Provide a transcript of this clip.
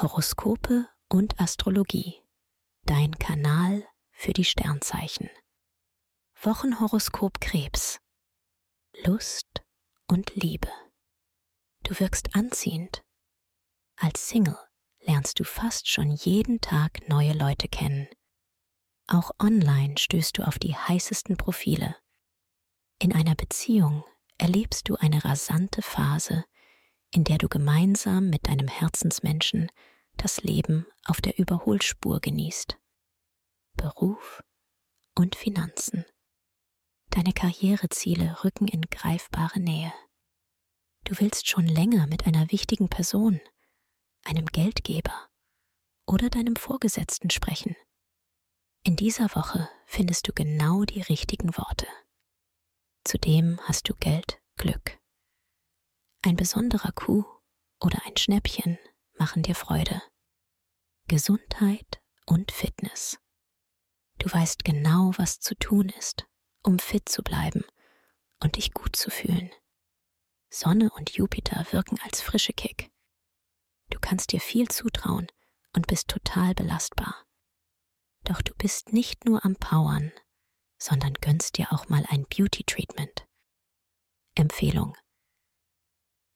Horoskope und Astrologie. Dein Kanal für die Sternzeichen. Wochenhoroskop Krebs. Lust und Liebe. Du wirkst anziehend. Als Single lernst du fast schon jeden Tag neue Leute kennen. Auch online stößt du auf die heißesten Profile. In einer Beziehung erlebst du eine rasante Phase, in der du gemeinsam mit deinem Herzensmenschen das Leben auf der Überholspur genießt. Beruf und Finanzen. Deine Karriereziele rücken in greifbare Nähe. Du willst schon länger mit einer wichtigen Person, einem Geldgeber oder deinem Vorgesetzten sprechen. In dieser Woche findest du genau die richtigen Worte. Zudem hast du Geld, Glück. Ein besonderer Coup oder ein Schnäppchen machen dir Freude. Gesundheit und Fitness. Du weißt genau, was zu tun ist, um fit zu bleiben und dich gut zu fühlen. Sonne und Jupiter wirken als frische Kick. Du kannst dir viel zutrauen und bist total belastbar. Doch du bist nicht nur am Powern, sondern gönnst dir auch mal ein Beauty-Treatment. Empfehlung.